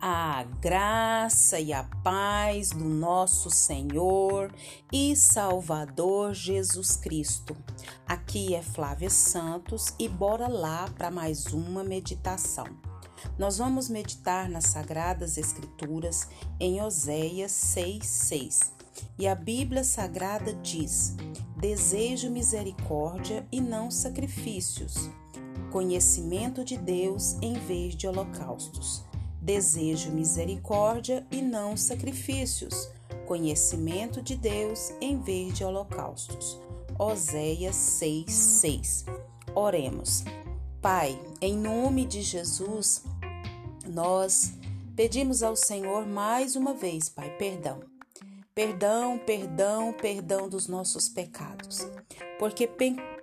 A graça e a paz do nosso Senhor e Salvador Jesus Cristo. Aqui é Flávia Santos e bora lá para mais uma meditação. Nós vamos meditar nas Sagradas Escrituras em Oséias 6,6. E a Bíblia Sagrada diz: Desejo misericórdia e não sacrifícios, conhecimento de Deus em vez de holocaustos. Desejo misericórdia e não sacrifícios, conhecimento de Deus em vez de holocaustos. Oséias 6:6. Oremos. Pai, em nome de Jesus, nós pedimos ao Senhor mais uma vez, Pai, perdão. Perdão, perdão, perdão dos nossos pecados. Porque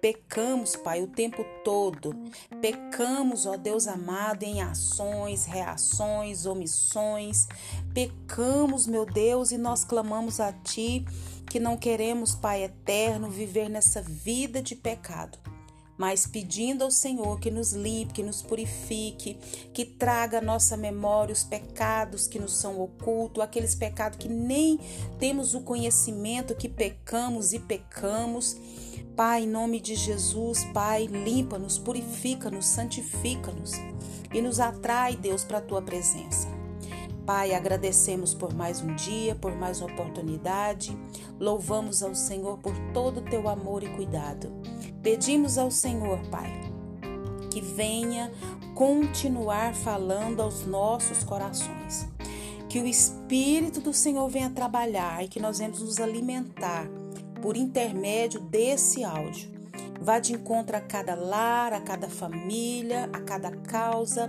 pecamos, Pai, o tempo todo. Pecamos, ó Deus amado, em ações, reações, omissões. Pecamos, meu Deus, e nós clamamos a Ti que não queremos, Pai eterno, viver nessa vida de pecado mas pedindo ao Senhor que nos limpe, que nos purifique, que traga à nossa memória os pecados que nos são ocultos, aqueles pecados que nem temos o conhecimento que pecamos e pecamos Pai, em nome de Jesus, Pai, limpa-nos, purifica-nos, santifica-nos e nos atrai, Deus, para a tua presença. Pai, agradecemos por mais um dia, por mais uma oportunidade. Louvamos ao Senhor por todo o teu amor e cuidado. Pedimos ao Senhor, Pai, que venha continuar falando aos nossos corações. Que o Espírito do Senhor venha trabalhar e que nós venhamos nos alimentar por intermédio desse áudio. Vá de encontro a cada lar, a cada família, a cada causa,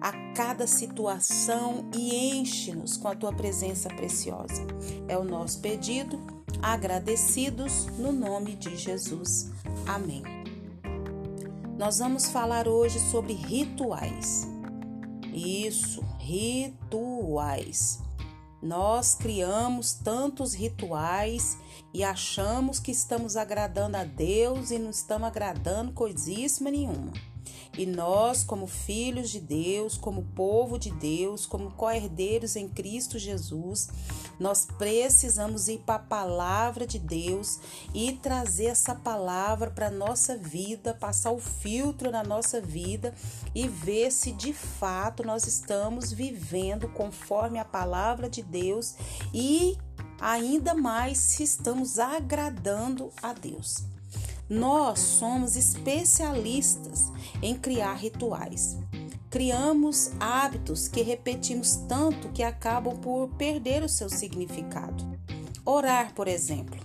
a cada situação e enche-nos com a tua presença preciosa. É o nosso pedido, agradecidos no nome de Jesus. Amém. Nós vamos falar hoje sobre rituais. Isso, rituais. Nós criamos tantos rituais e achamos que estamos agradando a Deus e não estamos agradando coisíssima nenhuma. E nós, como filhos de Deus, como povo de Deus, como co-herdeiros em Cristo Jesus, nós precisamos ir para a palavra de Deus e trazer essa palavra para a nossa vida, passar o filtro na nossa vida e ver se de fato nós estamos vivendo conforme a palavra de Deus e ainda mais se estamos agradando a Deus. Nós somos especialistas em criar rituais. Criamos hábitos que repetimos tanto que acabam por perder o seu significado. Orar, por exemplo.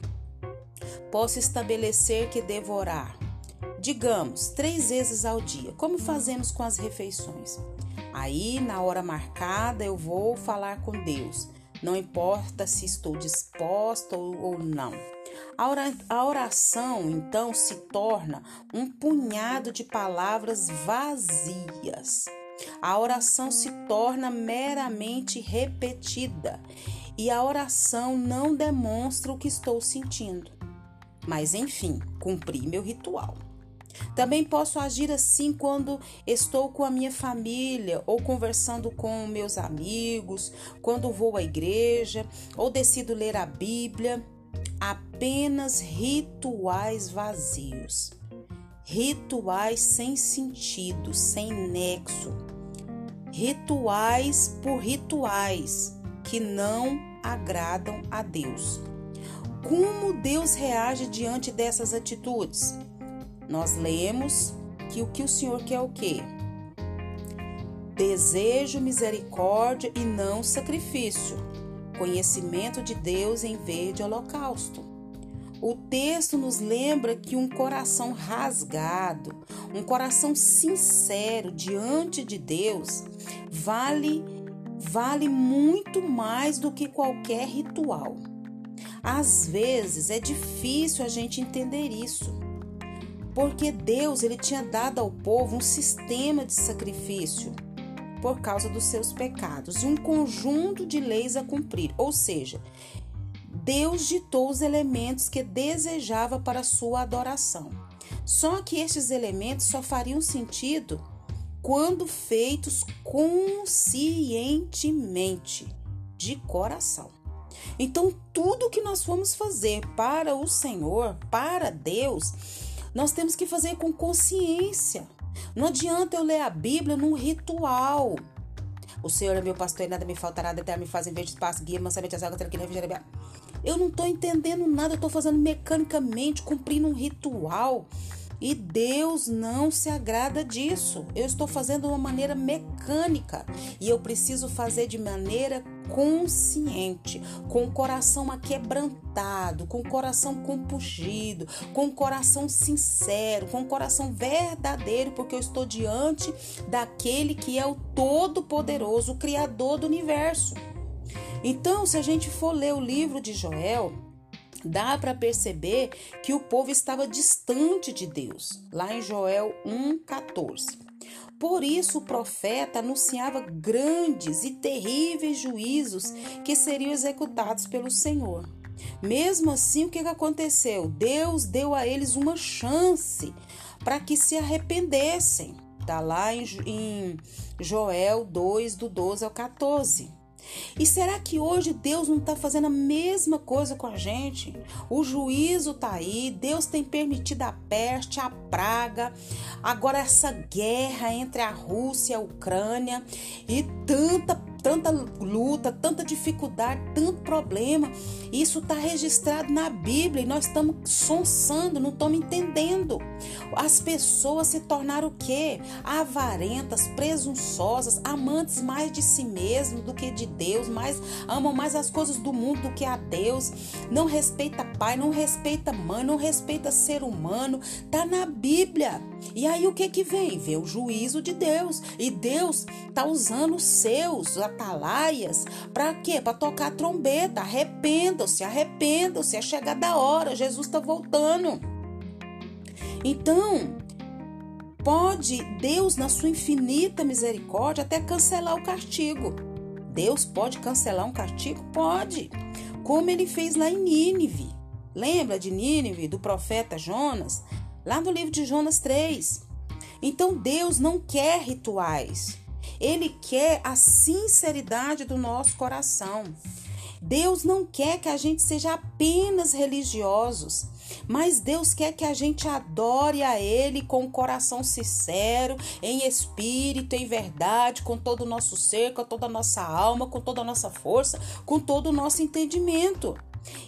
Posso estabelecer que devo orar, digamos, três vezes ao dia, como fazemos com as refeições. Aí, na hora marcada, eu vou falar com Deus, não importa se estou disposta ou não. A oração, então, se torna um punhado de palavras vazias. A oração se torna meramente repetida e a oração não demonstra o que estou sentindo. Mas, enfim, cumpri meu ritual. Também posso agir assim quando estou com a minha família ou conversando com meus amigos, quando vou à igreja ou decido ler a Bíblia apenas rituais vazios, rituais sem sentido, sem nexo, rituais por rituais que não agradam a Deus. Como Deus reage diante dessas atitudes? Nós lemos que o que o Senhor quer é o quê? Desejo misericórdia e não sacrifício conhecimento de Deus em vez de holocausto. O texto nos lembra que um coração rasgado, um coração sincero diante de Deus, vale vale muito mais do que qualquer ritual. Às vezes é difícil a gente entender isso. Porque Deus ele tinha dado ao povo um sistema de sacrifício por causa dos seus pecados, um conjunto de leis a cumprir, ou seja, Deus ditou os elementos que desejava para sua adoração. Só que estes elementos só fariam sentido quando feitos conscientemente, de coração. Então, tudo que nós formos fazer para o Senhor, para Deus, nós temos que fazer com consciência. Não adianta eu ler a Bíblia num ritual. O Senhor é meu pastor e nada me faltará, determinar me faz em vez de espaço, guia, mansamente as águas, tranquila, refrigério. Eu não estou entendendo nada, eu estou fazendo mecanicamente, cumprindo um ritual. E Deus não se agrada disso. Eu estou fazendo de uma maneira mecânica e eu preciso fazer de maneira consciente, com o coração aquebrantado, com o coração compungido, com o coração sincero, com o coração verdadeiro, porque eu estou diante daquele que é o Todo-Poderoso, o Criador do universo. Então, se a gente for ler o livro de Joel, dá para perceber que o povo estava distante de Deus, lá em Joel 1,14. Por isso o profeta anunciava grandes e terríveis juízos que seriam executados pelo Senhor. Mesmo assim, o que aconteceu? Deus deu a eles uma chance para que se arrependessem. Está lá em, Joel 2, do 12 ao 14. E será que hoje Deus não está fazendo a mesma coisa com a gente? O juízo está aí, Deus tem permitido a peste, a praga, agora essa guerra entre a Rússia e a Ucrânia e tanta tanta luta, tanta dificuldade, tanto problema. Isso está registrado na Bíblia e nós estamos sonsando, não estamos entendendo. As pessoas se tornaram o quê? Avarentas, presunçosas, amantes mais de si mesmo do que de Deus, mais amam mais as coisas do mundo do que a Deus. Não respeita pai, não respeita mãe, não respeita ser humano. Tá na Bíblia. E aí o que que vem? Vê o juízo de Deus. E Deus tá usando os seus, atalaias, para quê? Para tocar trombeta. Arrependam-se, arrependam-se, é chegada da hora, Jesus está voltando. Então, pode Deus, na sua infinita misericórdia, até cancelar o castigo. Deus pode cancelar um castigo? Pode. Como ele fez lá em Nínive. Lembra de Nínive, do profeta Jonas? Lá no livro de Jonas 3. Então Deus não quer rituais. Ele quer a sinceridade do nosso coração. Deus não quer que a gente seja apenas religiosos, mas Deus quer que a gente adore a Ele com o coração sincero, em espírito, em verdade, com todo o nosso ser, com toda a nossa alma, com toda a nossa força, com todo o nosso entendimento,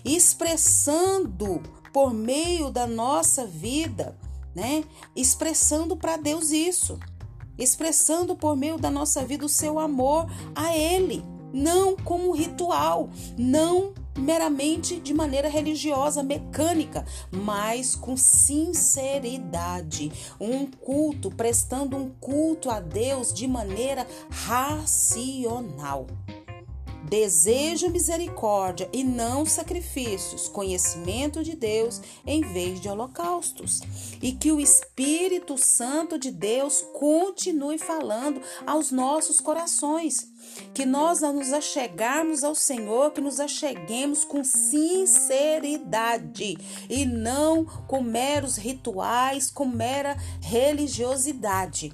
expressando por meio da nossa vida, né? Expressando para Deus isso expressando por meio da nossa vida o seu amor a Ele, não como ritual, não meramente de maneira religiosa, mecânica, mas com sinceridade, um culto, prestando um culto a Deus de maneira racional. Desejo misericórdia e não sacrifícios, conhecimento de Deus em vez de holocaustos. E que o Espírito Santo de Deus continue falando aos nossos corações. Que nós, nos achegarmos ao Senhor, que nos acheguemos com sinceridade e não com meros rituais, com mera religiosidade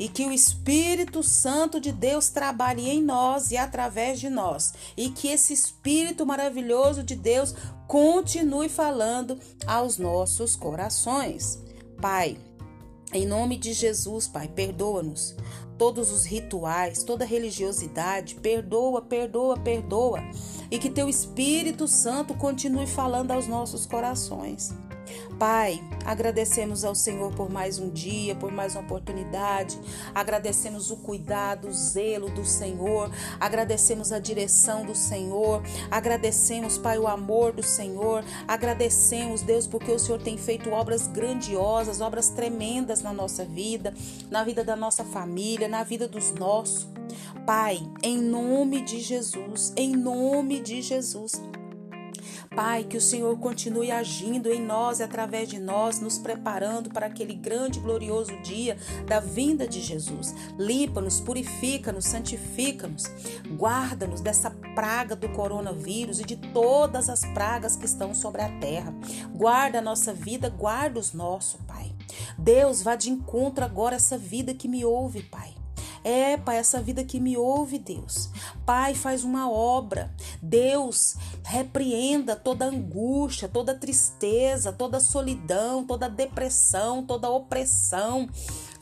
e que o Espírito Santo de Deus trabalhe em nós e através de nós, e que esse Espírito maravilhoso de Deus continue falando aos nossos corações. Pai, em nome de Jesus, Pai, perdoa-nos. Todos os rituais, toda religiosidade, perdoa, perdoa, perdoa. E que teu Espírito Santo continue falando aos nossos corações. Pai, agradecemos ao Senhor por mais um dia, por mais uma oportunidade. Agradecemos o cuidado, o zelo do Senhor. Agradecemos a direção do Senhor. Agradecemos, Pai, o amor do Senhor. Agradecemos, Deus, porque o Senhor tem feito obras grandiosas, obras tremendas na nossa vida, na vida da nossa família, na vida dos nossos. Pai, em nome de Jesus, em nome de Jesus. Pai, que o Senhor continue agindo em nós e através de nós, nos preparando para aquele grande e glorioso dia da vinda de Jesus. Limpa-nos, purifica-nos, santifica-nos, guarda-nos dessa praga do coronavírus e de todas as pragas que estão sobre a terra. Guarda a nossa vida, guarda os nossos, Pai. Deus, vá de encontro agora essa vida que me ouve, Pai. É, Pai, essa vida que me ouve, Deus. Pai, faz uma obra. Deus, repreenda toda angústia, toda tristeza, toda solidão, toda depressão, toda opressão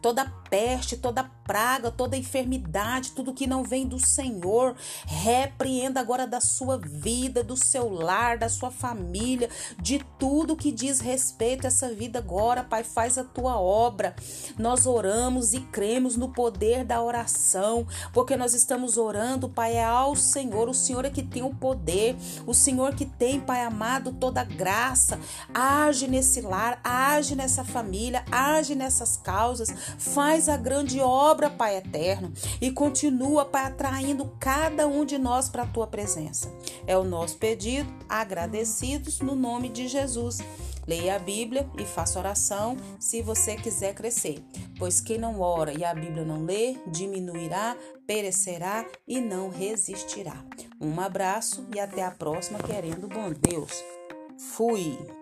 toda peste, toda praga, toda enfermidade, tudo que não vem do Senhor, repreenda agora da sua vida, do seu lar, da sua família, de tudo que diz respeito a essa vida agora, Pai, faz a tua obra. Nós oramos e cremos no poder da oração, porque nós estamos orando, Pai, é ao Senhor, o Senhor é que tem o poder, o Senhor que tem, Pai amado, toda graça. Age nesse lar, age nessa família, age nessas causas, Faz a grande obra, Pai eterno, e continua, Pai, atraindo cada um de nós para a tua presença. É o nosso pedido, agradecidos no nome de Jesus. Leia a Bíblia e faça oração se você quiser crescer, pois quem não ora e a Bíblia não lê, diminuirá, perecerá e não resistirá. Um abraço e até a próxima, querendo bom Deus. Fui!